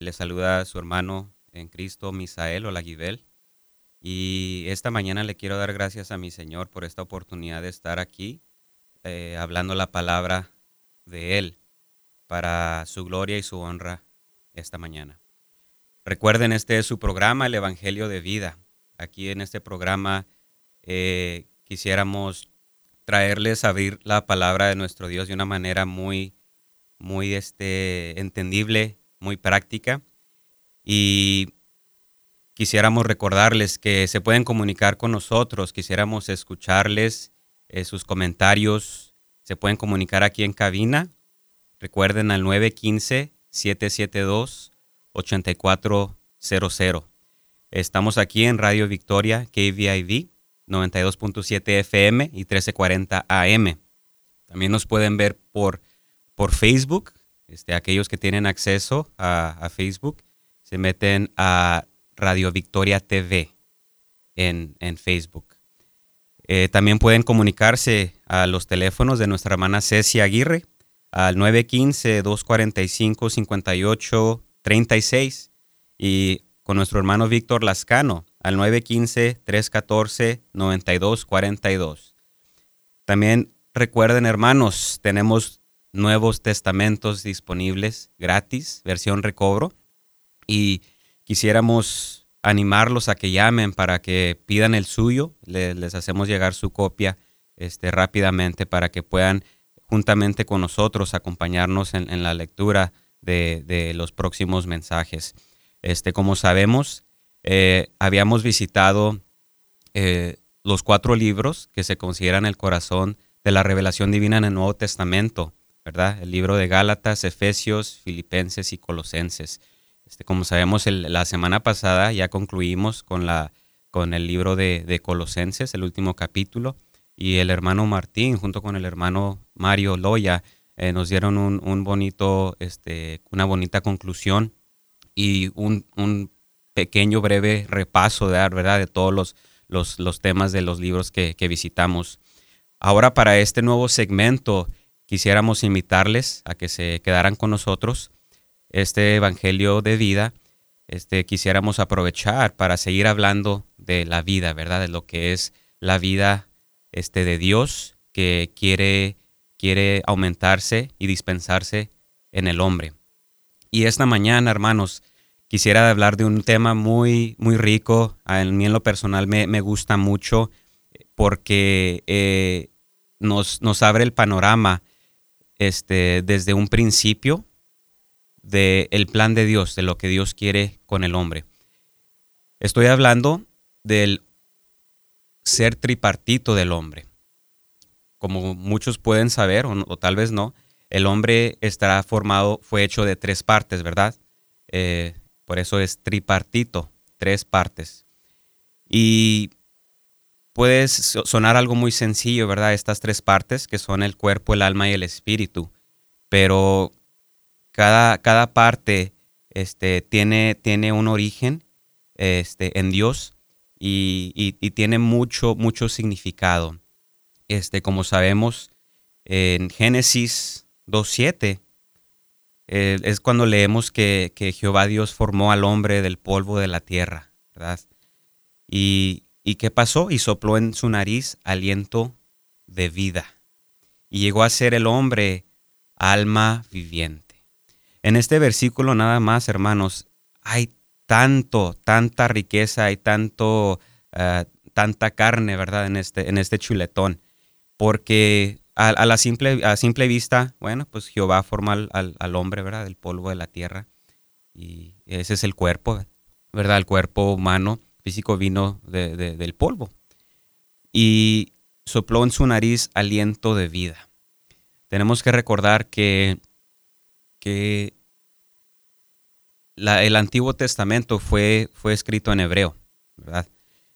Le saluda su hermano en Cristo, Misael Olaguibel. Y esta mañana le quiero dar gracias a mi Señor por esta oportunidad de estar aquí eh, hablando la palabra de Él para su gloria y su honra esta mañana. Recuerden, este es su programa, el Evangelio de Vida. Aquí en este programa eh, quisiéramos traerles a abrir la palabra de nuestro Dios de una manera muy, muy este, entendible muy práctica y quisiéramos recordarles que se pueden comunicar con nosotros, quisiéramos escucharles eh, sus comentarios, se pueden comunicar aquí en cabina. Recuerden al 915-772-8400. Estamos aquí en Radio Victoria, KVIV, 92.7 FM y 1340 AM. También nos pueden ver por, por Facebook, este, aquellos que tienen acceso a, Facebook se meten a Radio Victoria TV en, Facebook. Eh, también pueden comunicarse a los teléfonos de nuestra hermana Ceci Aguirre al 915-245-5836 y con nuestro hermano Víctor Lascano al 915-314-9242. También recuerden hermanos, tenemos Nuevos Testamentos disponibles gratis, versión recobro. Y quisiéramos animarlos a que llamen para que pidan el suyo. les hacemos llegar su copia este, rápidamente para que puedan juntamente con nosotros acompañarnos en, la lectura de, los próximos mensajes. Este, como sabemos, eh, habíamos visitado eh, los cuatro libros que se consideran el corazón de la revelación divina en el Nuevo Testamento. El libro de Gálatas, Efesios, Filipenses y Colosenses. Este, como sabemos, la semana pasada ya concluimos con, la, con el libro de, Colosenses, el último capítulo, y el hermano Martín, junto con el hermano Mario Loya, eh, nos dieron un, bonito, este, una bonita conclusión y un, pequeño breve repaso de, ¿verdad? de todos los, los, temas de los libros que visitamos. Ahora para este nuevo segmento quisiéramos invitarles a que se quedaran con nosotros este Evangelio de vida. Este, quisiéramos aprovechar para seguir hablando de la vida, ¿verdad? De lo que es la vida este, de Dios que quiere, quiere aumentarse y dispensarse en el hombre. Y esta mañana, hermanos, quisiera hablar de un tema muy, muy rico. A mí en lo personal me, gusta mucho porque eh, nos, nos abre el panorama este, desde un principio del plan de Dios, de lo que Dios quiere con el hombre. Estoy hablando del ser tripartito del hombre. Como muchos pueden saber, o, tal vez no, el hombre estará formado, fue hecho de tres partes, ¿verdad? Eh, por eso es tripartito, tres partes. Y puede sonar algo muy sencillo, ¿verdad? Estas tres partes que son el cuerpo, el alma y el espíritu, pero cada, cada parte este, tiene, tiene un origen este, en Dios y, tiene mucho, mucho significado. Este, como sabemos, en Génesis 2.7 eh, es cuando leemos que, que Jehová Dios formó al hombre del polvo de la tierra, ¿verdad? Y, ¿Y qué pasó? Y sopló en su nariz aliento de vida. Y llegó a ser el hombre alma viviente. En este versículo nada más, hermanos, hay tanto, tanta riqueza, hay tanto, eh, tanta carne, ¿verdad? En este, en este chuletón. Porque a, la simple, a simple vista, bueno, pues Jehová forma al, al, hombre, ¿verdad? Del polvo de la tierra. Y ese es el cuerpo, ¿verdad? El cuerpo humano físico vino del polvo y sopló en su nariz aliento de vida. Tenemos que recordar que, que el Antiguo Testamento fue, fue escrito en hebreo, ¿verdad?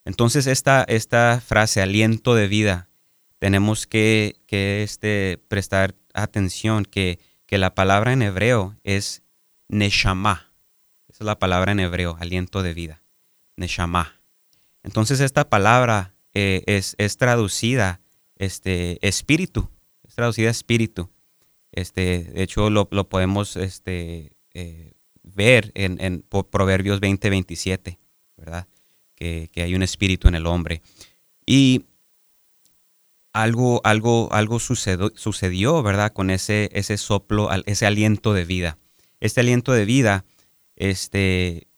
Entonces esta, esta frase, aliento de vida, tenemos que, que este, prestar atención que, que la palabra en hebreo es neshama. Esa es la palabra en hebreo, aliento de vida. Neshama. Entonces esta palabra eh, es, es, traducida este, espíritu. Es traducida espíritu. Este, de hecho, lo, lo podemos este, eh, ver en, en Proverbios 20, 27, ¿verdad? Que, que, hay un espíritu en el hombre. Y algo, algo, algo sucedió, sucedió, ¿verdad? Con ese, ese soplo, ese aliento de vida. Este aliento de vida, este,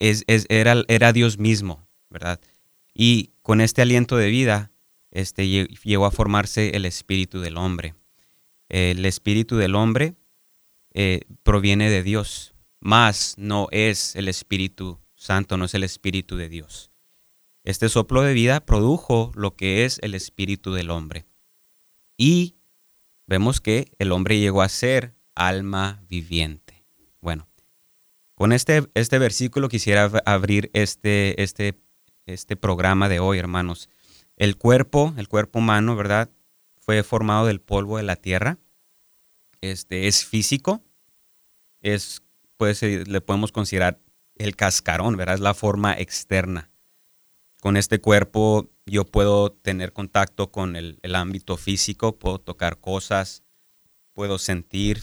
es, es, era, era Dios mismo, ¿verdad? Y con este aliento de vida, este, llegó a formarse el espíritu del hombre. El espíritu del hombre eh, proviene de Dios, más no es el Espíritu Santo, no es el Espíritu de Dios. Este soplo de vida produjo lo que es el espíritu del hombre. Y vemos que el hombre llegó a ser alma viviente. Bueno, con este, este versículo quisiera abrir este, este, este programa de hoy, hermanos. El cuerpo, el cuerpo humano, ¿verdad? Fue formado del polvo de la tierra. Este es físico. Es, pues, le podemos considerar el cascarón, ¿verdad? Es la forma externa con este cuerpo yo puedo tener contacto con el, ámbito físico, puedo tocar cosas, puedo sentir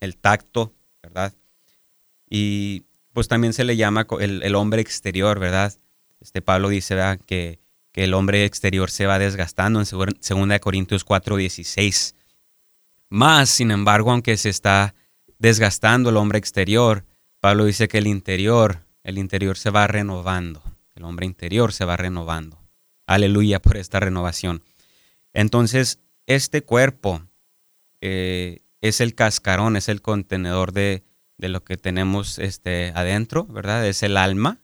el tacto, ¿verdad? Y pues también se le llama el, hombre exterior, ¿verdad? Este Pablo dice. Que, que, el hombre exterior se va desgastando en 2 Corintios 4:16. Más, sin embargo, aunque se está desgastando el hombre exterior, Pablo dice que el interior, el interior se va renovando. El hombre interior se va renovando. Aleluya por esta renovación. Entonces, este cuerpo eh, es el cascarón, es el contenedor de, lo que tenemos este, adentro, ¿verdad? Es el alma.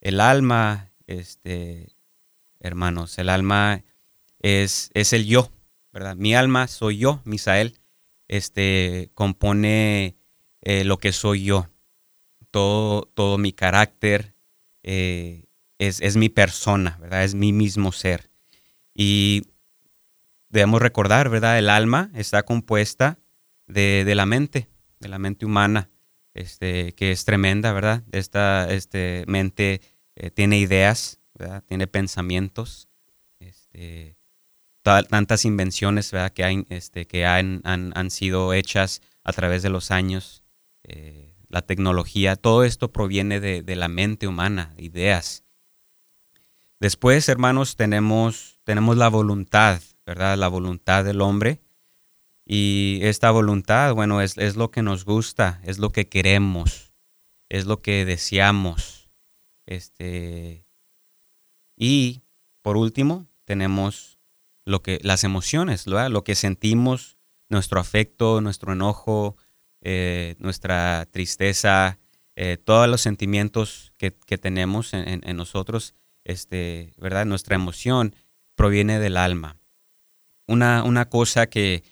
El alma, este, hermanos, el alma es, es el yo, ¿verdad? Mi alma soy yo, Misael, este, compone eh, lo que soy yo. Todo, todo mi carácter, eh, es, mi persona, ¿verdad? Es mi mismo ser. Y debemos recordar, ¿verdad? El alma está compuesta de, la mente, de la mente humana, este, que es tremenda, ¿verdad? Esta este, mente eh, tiene ideas. Tiene pensamientos, este, tantas invenciones, ¿verdad? Que, hay, este, que han, han, sido hechas a través de los años. Eh, la tecnología, todo esto proviene de, de la mente humana, ideas. Después, hermanos, tenemos, tenemos la voluntad, ¿verdad? La voluntad del hombre. Y esta voluntad, bueno, es, es, lo que nos gusta, es lo que queremos, es lo que deseamos. Este, y por último, tenemos lo que, las emociones, lo que sentimos, nuestro afecto, nuestro enojo, eh, nuestra tristeza, eh, todos los sentimientos que, tenemos en, en nosotros este, ¿verdad? Nuestra emoción proviene del alma. Una, una cosa que,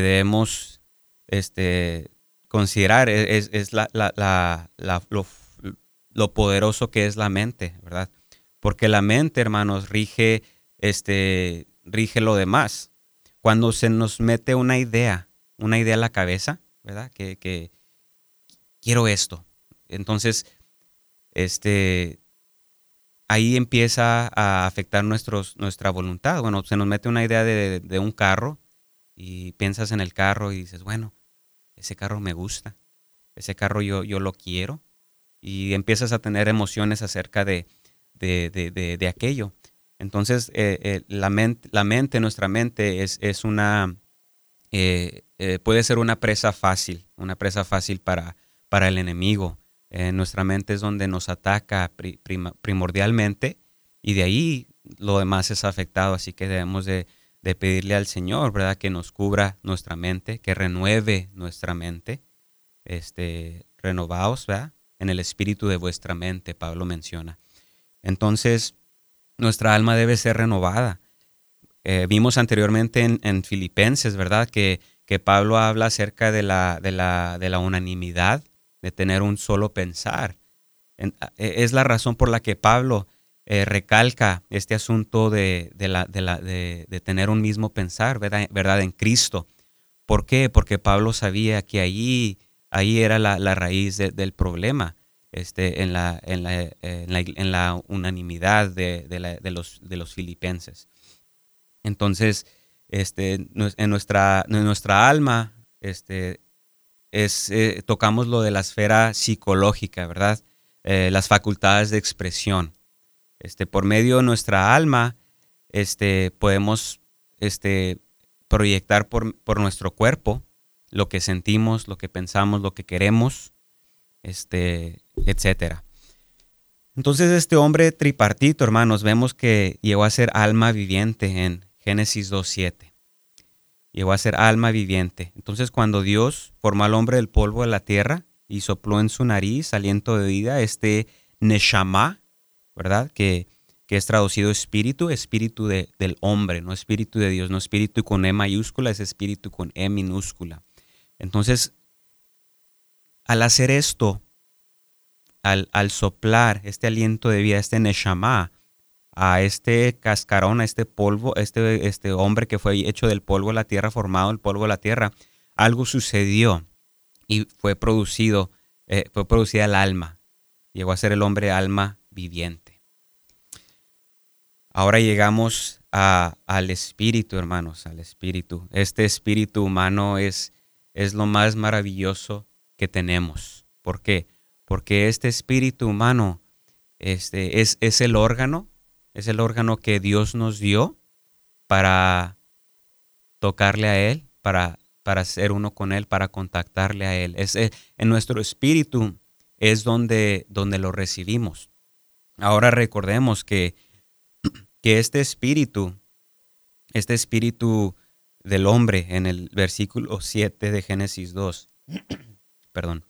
debemos este, considerar es, la, lo, poderoso que es la mente, ¿verdad? Porque la mente, hermanos, rige, este, rige lo demás. Cuando se nos mete una idea, una idea a la cabeza, ¿verdad? Que, que quiero esto. Entonces, este, ahí empieza a afectar nuestros, nuestra voluntad. Bueno, se nos mete una idea de, un carro y piensas en el carro y dices, bueno, ese carro me gusta, ese carro yo, yo lo quiero y empiezas a tener emociones acerca de, de, aquello. Entonces, eh, eh, la, mente, la mente, nuestra mente es, es una, eh, puede ser una presa fácil, una presa fácil para, para el enemigo nuestra mente es donde nos ataca primordialmente y de ahí lo demás es afectado. Así que debemos de, pedirle al Señor, ¿verdad? Que nos cubra nuestra mente, que renueve nuestra mente. Este, renovaos, ¿verdad? En el espíritu de vuestra mente, Pablo menciona. Entonces, nuestra alma debe ser renovada. Eh, vimos anteriormente en, Filipenses, ¿verdad? Que, que, Pablo habla acerca de la, de la, de la unanimidad de tener un solo pensar. E, es la razón por la que Pablo eh, recalca este asunto de, la, de, tener un mismo pensar, ¿verdad? En Cristo. ¿Por qué? Porque Pablo sabía que allí, ahí era la, raíz del problema, este, en, la, en, la, unanimidad de, los, de los filipenses. Entonces, este, en, nuestra, en nuestra alma, este, es, eh, tocamos lo de la esfera psicológica, ¿verdad? Eh, las facultades de expresión. Este, por medio de nuestra alma, este, podemos este, proyectar por, por, nuestro cuerpo lo que sentimos, lo que pensamos, lo que queremos, este, etc. Entonces este hombre tripartito, hermanos, vemos que llegó a ser alma viviente en Génesis 2.7. Llegó a ser alma viviente. Entonces cuando Dios formó al hombre del polvo de la tierra y sopló en su nariz aliento de vida, este Neshama, ¿verdad? Que, que es traducido espíritu, espíritu de, del hombre, no espíritu de Dios, no espíritu con E mayúscula, es espíritu con E minúscula. Entonces, al hacer esto, al, al soplar este aliento de vida, este Neshama, a este cascarón, a este polvo, este, este hombre que fue hecho del polvo de la tierra, formado del polvo de la tierra, algo sucedió y fue producido, eh, fue producida el alma. Llegó a ser el hombre alma viviente. Ahora llegamos al espíritu, hermanos, al espíritu. Este espíritu humano es, es lo más maravilloso que tenemos. ¿Por qué? Porque este espíritu humano este, es, es el órgano es el órgano que Dios nos dio para tocarle a Él, para, para ser uno con Él, para contactarle a Él. Es, en nuestro espíritu es donde, donde lo recibimos. Ahora recordemos que, que este espíritu, este espíritu del hombre en el versículo 7 de Génesis 2, perdón,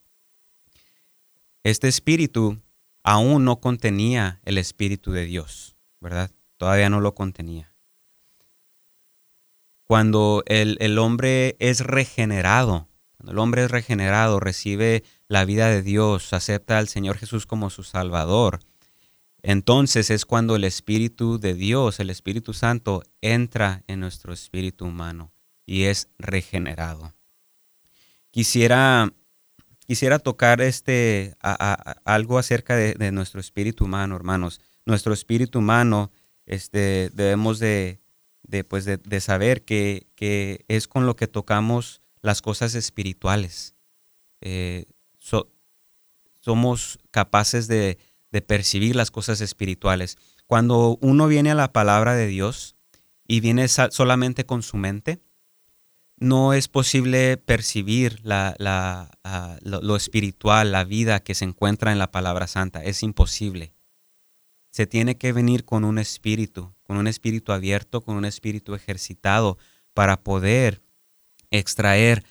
este espíritu aún no contenía el espíritu de Dios. ¿verdad? Todavía no lo contenía. Cuando el, hombre es regenerado, cuando el hombre es regenerado, recibe la vida de Dios, acepta al Señor Jesús como su Salvador, entonces es cuando el Espíritu de Dios, el Espíritu Santo, entra en nuestro espíritu humano y es regenerado. Quisiera, quisiera tocar este, algo acerca de, nuestro espíritu humano, hermanos nuestro espíritu humano, este, debemos de, pues de, saber que, es con lo que tocamos las cosas espirituales. Eh, somos capaces de, percibir las cosas espirituales. Cuando uno viene a la palabra de Dios y viene solamente con su mente, no es posible percibir la, ah, lo espiritual, la vida que se encuentra en la palabra santa. Es imposible se tiene que venir con un espíritu, con un espíritu abierto, con un espíritu ejercitado para poder extraer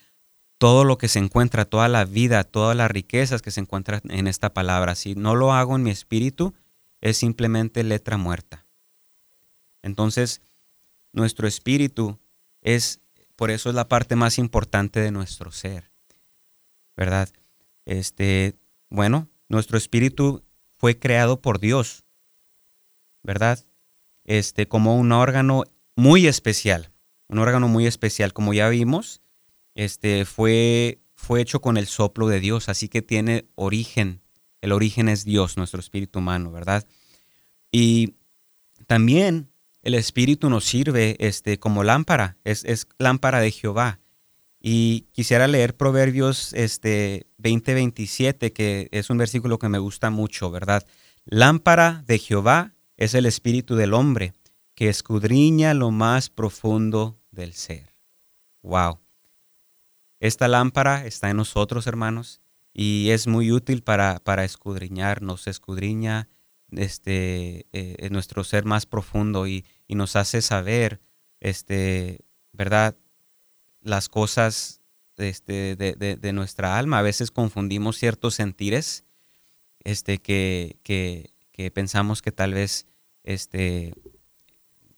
todo lo que se encuentra, toda la vida, todas las riquezas que se encuentran en esta palabra. Si no lo hago en mi espíritu, es simplemente letra muerta. Entonces, nuestro espíritu es, por eso es la parte más importante de nuestro ser, ¿verdad? Este, bueno, nuestro espíritu fue creado por Dios ¿verdad? Este, como un órgano muy especial, un órgano muy especial, como ya vimos, este, fue, fue hecho con el soplo de Dios, así que tiene origen, el origen es Dios, nuestro espíritu humano, ¿verdad? Y también el espíritu nos sirve este, como lámpara, es, es lámpara de Jehová. Y quisiera leer Proverbios este, 20-27, que es un versículo que me gusta mucho, ¿verdad? Lámpara de Jehová es el espíritu del hombre que escudriña lo más profundo del ser. Wow. Esta lámpara está en nosotros, hermanos, y es muy útil para, para escudriñar, nos escudriña este, eh, nuestro ser más profundo y, nos hace saber, este, ¿verdad? Las cosas este, de, nuestra alma. A veces confundimos ciertos sentires este, que, que, que pensamos que tal vez este,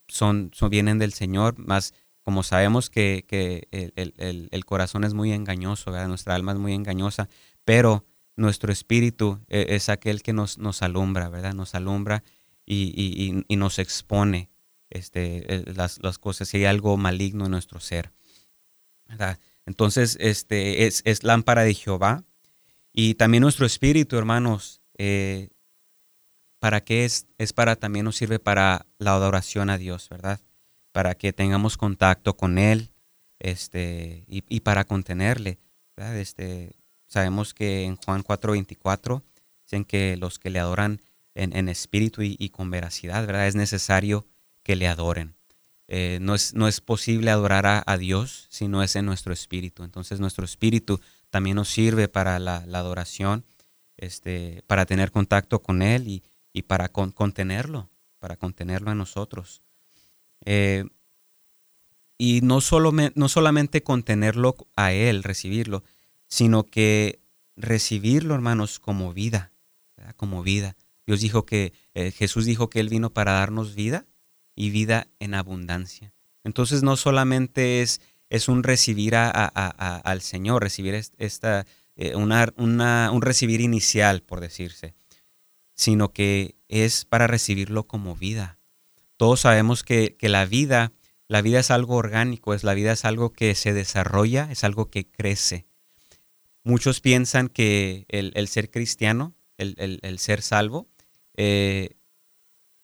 son, son, vienen del Señor, más como sabemos que, el, corazón es muy engañoso, nuestra alma es muy engañosa, pero nuestro espíritu eh, es aquel que nos, alumbra, ¿verdad? Nos alumbra y, nos expone este, eh, las, cosas, si hay algo maligno en nuestro ser. Entonces, este, es, es, lámpara de Jehová. Y también nuestro espíritu, hermanos, eh, ¿para qué es? Es para, también nos sirve para la adoración a Dios, ¿verdad? Para que tengamos contacto con Él este, y, para contenerle. Este, sabemos que en Juan 4:24 dicen que los que le adoran en, espíritu y, con veracidad, ¿verdad? Es necesario que le adoren. Eh, no, es, no, es, posible adorar a, Dios si no es en nuestro espíritu. Entonces nuestro espíritu también nos sirve para la, adoración, este, para tener contacto con Él y, para contenerlo, para contenerlo en nosotros. Eh, y no, solo, no solamente contenerlo a Él, recibirlo, sino que recibirlo, hermanos, como vida, como vida. Dios dijo que, eh, Jesús dijo que Él vino para darnos vida y vida en abundancia. Entonces no solamente es, es un recibir al Señor, recibir esta, eh, un recibir inicial, por decirse, sino que es para recibirlo como vida. Todos sabemos que, que la vida, la vida es algo orgánico, es la vida es algo que se desarrolla, es algo que crece. Muchos piensan que el, ser cristiano, el, el ser salvo, eh,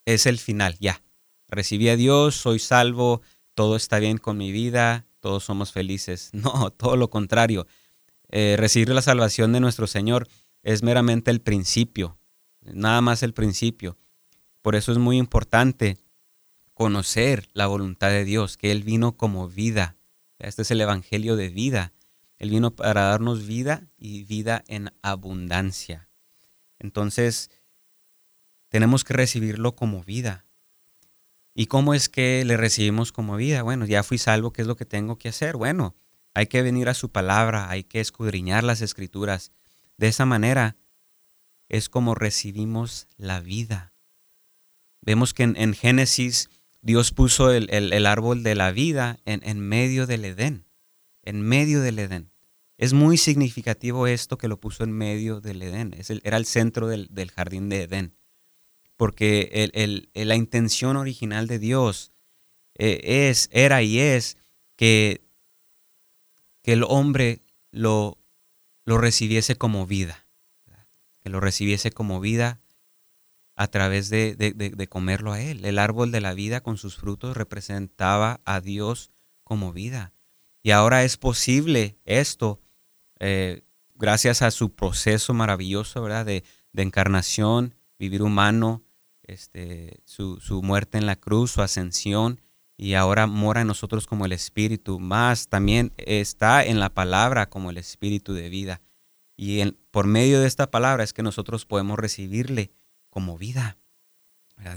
es el final, ya. Recibí a Dios, soy salvo, todo está bien con mi vida, todos somos felices. No, todo lo contrario. Eh, recibir la salvación de nuestro Señor es meramente el principio, nada más el principio. Por eso es muy importante conocer la voluntad de Dios, que Él vino como vida. Este es el Evangelio de vida. Él vino para darnos vida y vida en abundancia. Entonces, tenemos que recibirlo como vida. ¿Y cómo es que le recibimos como vida? Bueno, ya fui salvo, ¿qué es lo que tengo que hacer? Bueno, hay que venir a su palabra, hay que escudriñar las escrituras. De esa manera es como recibimos la vida. Vemos que en, Génesis Dios puso el, árbol de la vida en, medio del Edén, en medio del Edén. Es muy significativo esto que lo puso en medio del Edén. era el centro del jardín de Edén porque la intención original de Dios eh, es, era y es que, que el hombre lo, lo recibiese como vida, que lo recibiese como vida a través de, comerlo a Él. El árbol de la vida con sus frutos representaba a Dios como vida. Y ahora es posible esto eh, gracias a su proceso maravilloso ¿verdad? De, de encarnación, vivir humano, este, su, muerte en la cruz, su ascensión, y ahora mora en nosotros como el Espíritu, más también está en la palabra como el Espíritu de vida. Y por medio de esta palabra es que nosotros podemos recibirle como vida.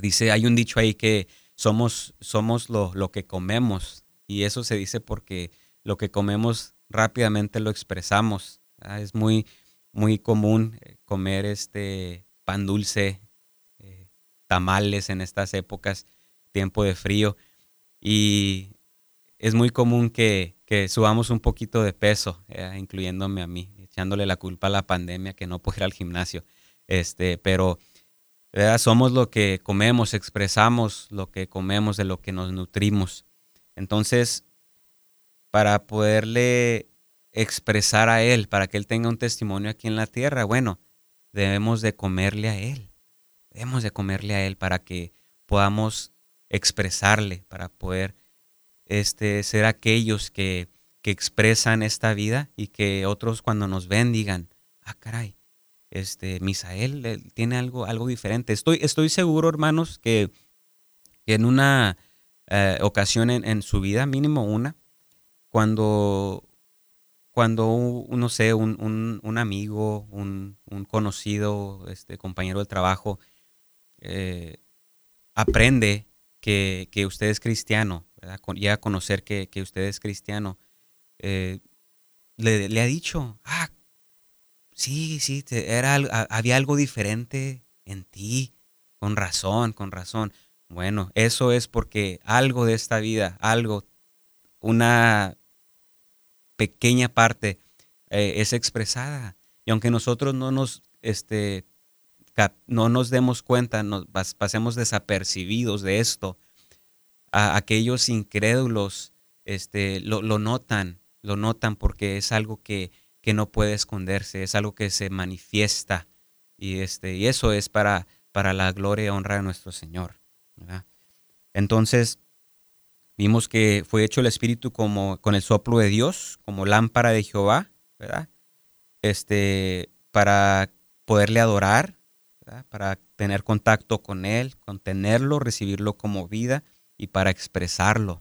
Dice, hay un dicho ahí que somos, somos lo, lo que comemos, y eso se dice porque lo que comemos rápidamente lo expresamos. Es muy, muy común eh, comer este pan dulce tamales en estas épocas, tiempo de frío. Y es muy común que, subamos un poquito de peso, eh, incluyéndome a mí, echándole la culpa a la pandemia que no puedo ir al gimnasio. Este, pero somos lo que comemos, expresamos lo que comemos, de lo que nos nutrimos. Entonces, para poderle expresar a Él, para que Él tenga un testimonio aquí en la tierra, bueno, debemos de comerle a Él. Debemos de comerle a Él para que podamos expresarle, para poder este, ser aquellos que, que expresan esta vida y que otros cuando nos ven digan, ah, caray, este, Misael tiene algo, algo diferente. Estoy, estoy seguro, hermanos, que, en una eh, ocasión en, su vida, mínimo una, cuando, cuando no sé, un, un, amigo, un, conocido, este, compañero de trabajo, eh, aprende que, usted es cristiano, ¿verdad? llega a conocer que, usted es cristiano, eh, le, ha dicho, ah, sí, sí, era, había algo diferente en ti, con razón, con razón. Bueno, eso es porque algo de esta vida, algo, una pequeña parte eh, es expresada. Y aunque nosotros no nos, este, no nos demos cuenta, nos pasemos desapercibidos de esto, a aquellos incrédulos este, lo, notan, lo notan porque es algo que, que, no puede esconderse, es algo que se manifiesta y, este, y eso es para, para la gloria y honra de nuestro Señor. Entonces, vimos que fue hecho el Espíritu como con el soplo de Dios, como lámpara de Jehová, ¿verdad? Este, para poderle adorar, para tener contacto con Él, contenerlo, recibirlo como vida y para expresarlo.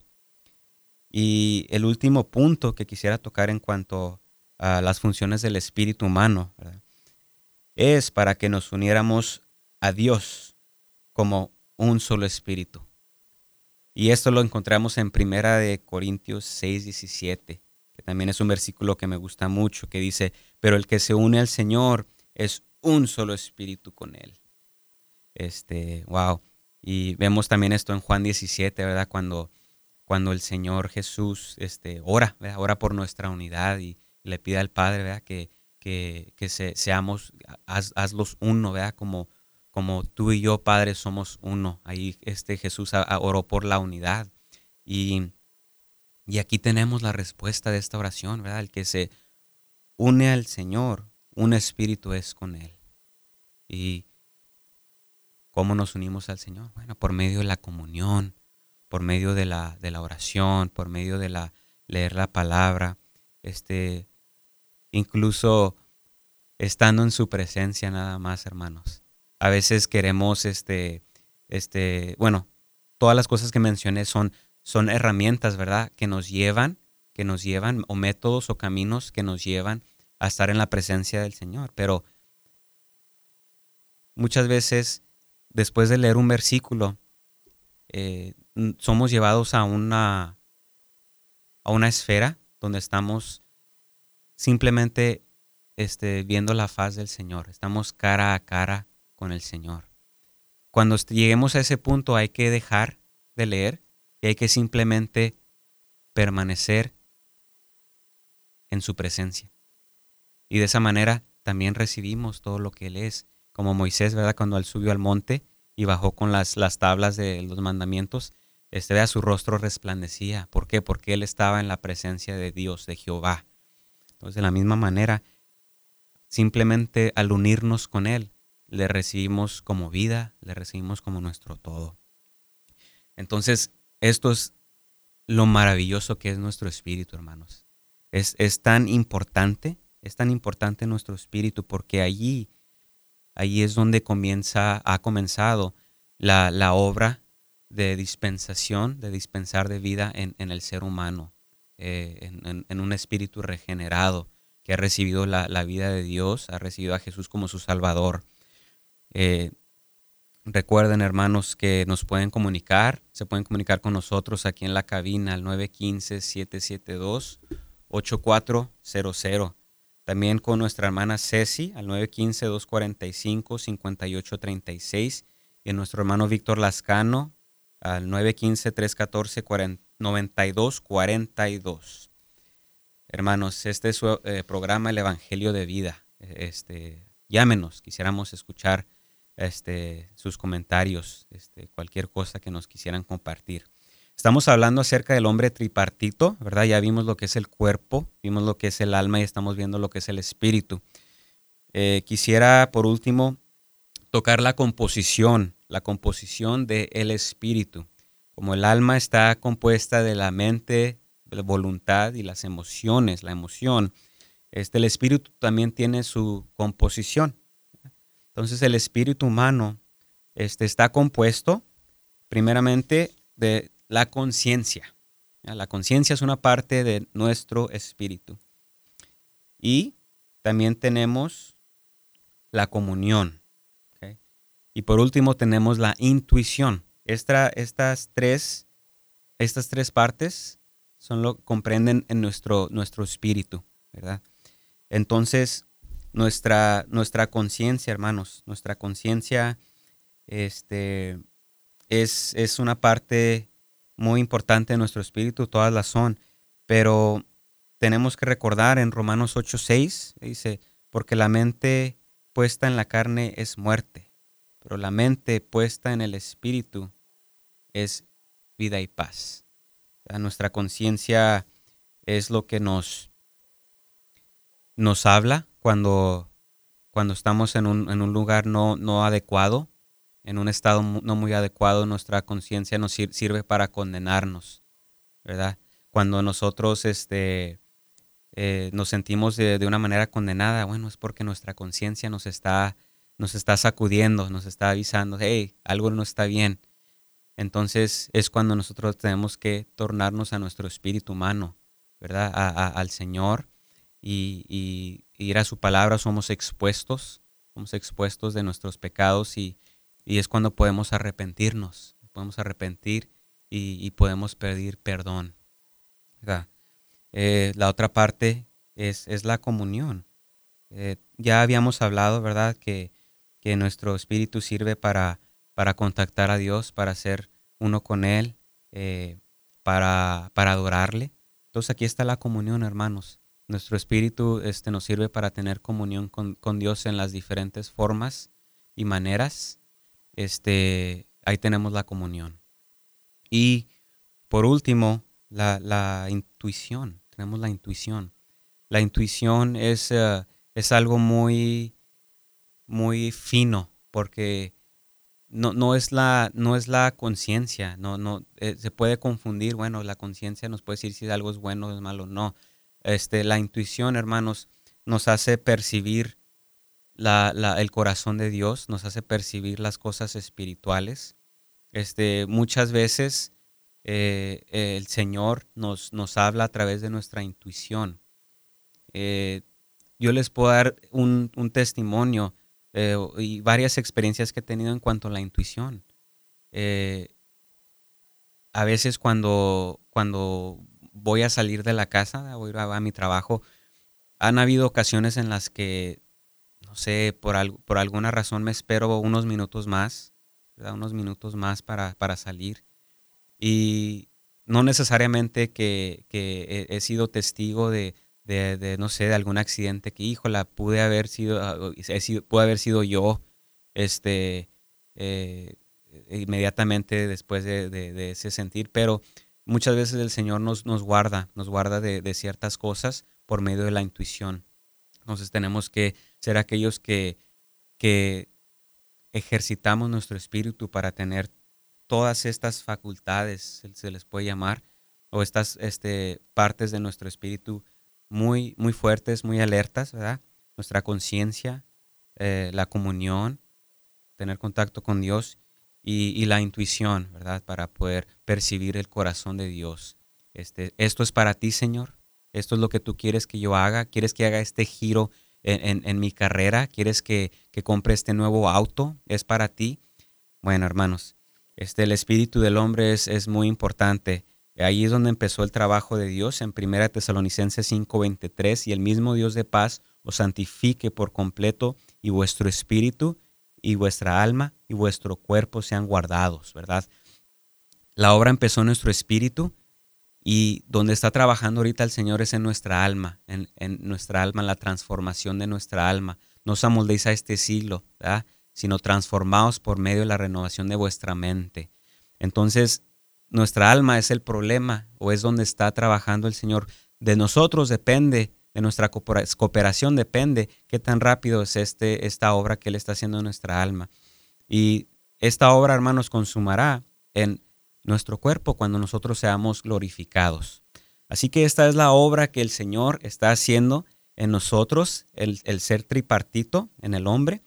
Y el último punto que quisiera tocar en cuanto las funciones del espíritu humano es para que nos uniéramos a Dios como un solo espíritu. Y esto lo encontramos en Primera de Corintios 6, 17, que también es un versículo que me gusta mucho, que dice, pero el que se une al Señor es un solo espíritu con él. Este, wow. Y vemos también esto en Juan 17, ¿verdad? Cuando, cuando el Señor Jesús este, ora, ora por nuestra unidad y le pide al Padre, ¿verdad? Que, que, que se, seamos, haz, hazlos uno, ¿verdad? Como, como tú y yo, Padre, somos uno. Ahí este Jesús oró por la unidad. Y, y aquí tenemos la respuesta de esta oración, ¿verdad? El que se une al Señor, un espíritu es con Él. Y ¿Cómo nos unimos al Señor? Bueno, por medio de la comunión, por medio de la, de la oración, por medio de la leer la palabra, este, incluso estando en su presencia nada más, hermanos. A veces queremos, este, este, bueno, todas las cosas que mencioné son, son herramientas, ¿verdad? Que nos llevan, que nos llevan, o métodos o caminos que nos llevan a estar en la presencia del Señor. Pero muchas veces después de leer un versículo, eh, somos llevados a una, a una esfera donde estamos simplemente este, viendo la faz del Señor, estamos cara a cara con el Señor. Cuando lleguemos a ese punto hay que dejar de leer y hay que simplemente permanecer en su presencia. Y de esa manera también recibimos todo lo que Él es como Moisés, ¿verdad? Cuando él subió al monte y bajó con las, las tablas de los mandamientos, este, vea, su rostro resplandecía. ¿Por qué? Porque él estaba en la presencia de Dios, de Jehová. Entonces, de la misma manera, simplemente al unirnos con Él, le recibimos como vida, le recibimos como nuestro todo. Entonces, esto es lo maravilloso que es nuestro espíritu, hermanos. Es, es tan importante, es tan importante nuestro espíritu porque allí Allí es donde comienza, ha comenzado la, obra de dispensación, de dispensar de vida en, el ser humano, eh, en, un espíritu regenerado que ha recibido la, vida de Dios, ha recibido a Jesús como su Salvador. Eh, recuerden, hermanos, que nos pueden comunicar, se pueden comunicar con nosotros aquí en la cabina al 915-772-8400. También con nuestra hermana Ceci al 915-245-5836 y a nuestro hermano Víctor Lascano al 915-314-9242. Hermanos, este es su eh, programa El Evangelio de Vida. Este, llámenos, quisiéramos escuchar este, sus comentarios, este, cualquier cosa que nos quisieran compartir. Estamos hablando acerca del hombre tripartito, ¿verdad? Ya vimos lo que es el cuerpo, vimos lo que es el alma y estamos viendo lo que es el espíritu. Eh, quisiera, por último, tocar la composición, la composición del espíritu. Como el alma está compuesta de la mente, de la voluntad y las emociones, la emoción, este, el espíritu también tiene su composición. Entonces el espíritu humano este, está compuesto primeramente de la conciencia. La conciencia es una parte de nuestro espíritu. Y también tenemos la comunión. Y por último tenemos la intuición. estas, tres, estas tres partes son lo comprenden en nuestro, nuestro espíritu, ¿verdad? Entonces, nuestra, nuestra conciencia, hermanos, nuestra conciencia este, es, es una parte muy importante en nuestro espíritu, todas las son, pero tenemos que recordar en Romanos 8:6, dice, porque la mente puesta en la carne es muerte, pero la mente puesta en el espíritu es vida y paz. nuestra conciencia es lo que nos, nos habla cuando, cuando estamos en un, en un lugar no, no adecuado, en un estado no muy adecuado, nuestra conciencia nos sirve para condenarnos, ¿verdad? Cuando nosotros este, eh, nos sentimos de, una manera condenada, bueno, es porque nuestra conciencia nos está, nos está sacudiendo, nos está avisando, hey, algo no está bien. Entonces es cuando nosotros tenemos que tornarnos a nuestro espíritu humano, ¿verdad? al Señor y, y, ir a su palabra, somos expuestos, somos expuestos de nuestros pecados y, y es cuando podemos arrepentirnos, podemos arrepentir y, podemos pedir perdón. Eh, la otra parte es, es la comunión. Eh, ya habíamos hablado, ¿verdad?, que, que, nuestro espíritu sirve para, para contactar a Dios, para ser uno con Él, eh, para, para adorarle. Entonces aquí está la comunión, hermanos. Nuestro espíritu este, nos sirve para tener comunión con, con Dios en las diferentes formas y maneras este, ahí tenemos la comunión. Y por último, la, intuición, tenemos la intuición. La intuición es, eh, es algo muy, muy fino porque no, no, es la, no es la conciencia, no, no, eh, se puede confundir, bueno, la conciencia nos puede decir si algo es bueno o es malo, no. Este, la intuición, hermanos, nos hace percibir el corazón de Dios, nos hace percibir las cosas espirituales. Este, muchas veces eh, el Señor nos, nos habla a través de nuestra intuición. Eh, yo les puedo dar un, testimonio eh, y varias experiencias que he tenido en cuanto a la intuición. a veces cuando, cuando voy a salir de la casa, voy a, a mi trabajo, han habido ocasiones en las que no sé, por, por alguna razón me espero unos minutos más, unos minutos más para, salir. Y no necesariamente que, he, sido testigo de, no sé, de algún accidente que, híjola, pude haber sido, ah, haber sido yo, este, eh, inmediatamente después de, ese sentir, pero muchas veces el Señor nos, nos guarda, nos guarda de, ciertas cosas por medio de la intuición. Entonces tenemos que ser aquellos que, que ejercitamos nuestro espíritu para tener todas estas facultades, se les puede llamar, o estas este, partes de nuestro espíritu muy, muy fuertes, muy alertas, ¿verdad? Nuestra conciencia, eh, la comunión, tener contacto con Dios y, la intuición, ¿verdad? Para poder percibir el corazón de Dios. Este, esto es para ti, Señor. Esto es lo que tú quieres que yo haga. Quieres que haga este giro en, mi carrera, quieres que, compre este nuevo auto, es para ti. Bueno, hermanos, este, el espíritu del hombre es, es muy importante. Ahí es donde empezó el trabajo de Dios en 1 Tesalonicenses 5:23 y el mismo Dios de paz os santifique por completo y vuestro espíritu y vuestra alma y vuestro cuerpo sean guardados, ¿verdad? La obra empezó en nuestro espíritu y donde está trabajando ahorita el Señor es en nuestra alma, en, nuestra alma, en la transformación de nuestra alma. No os amoldéis a este siglo, sino transformaos por medio de la renovación de vuestra mente. Entonces, nuestra alma es el problema o es donde está trabajando el Señor. De nosotros depende, de nuestra cooperación depende qué tan rápido es este, esta obra que Él está haciendo en nuestra alma. Y esta obra, hermanos, consumará en nuestro cuerpo cuando nosotros seamos glorificados. Así que esta es la obra que el Señor está haciendo en nosotros, el, ser tripartito en el hombre,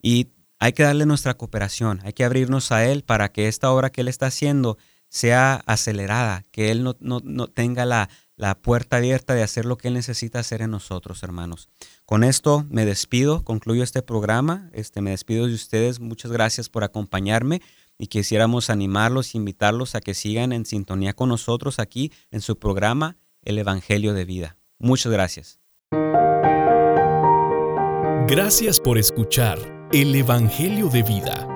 y hay que darle nuestra cooperación, hay que abrirnos a Él para que esta obra que Él está haciendo sea acelerada, que Él no, no, tenga la, la puerta abierta de hacer lo que Él necesita hacer en nosotros, hermanos. Con esto me despido, concluyo este programa, este, me despido de ustedes, muchas gracias por acompañarme y quisiéramos animarlos, invitarlos a que sigan en sintonía con nosotros aquí en su programa El Evangelio de Vida. Muchas gracias. Gracias por escuchar El Evangelio de Vida.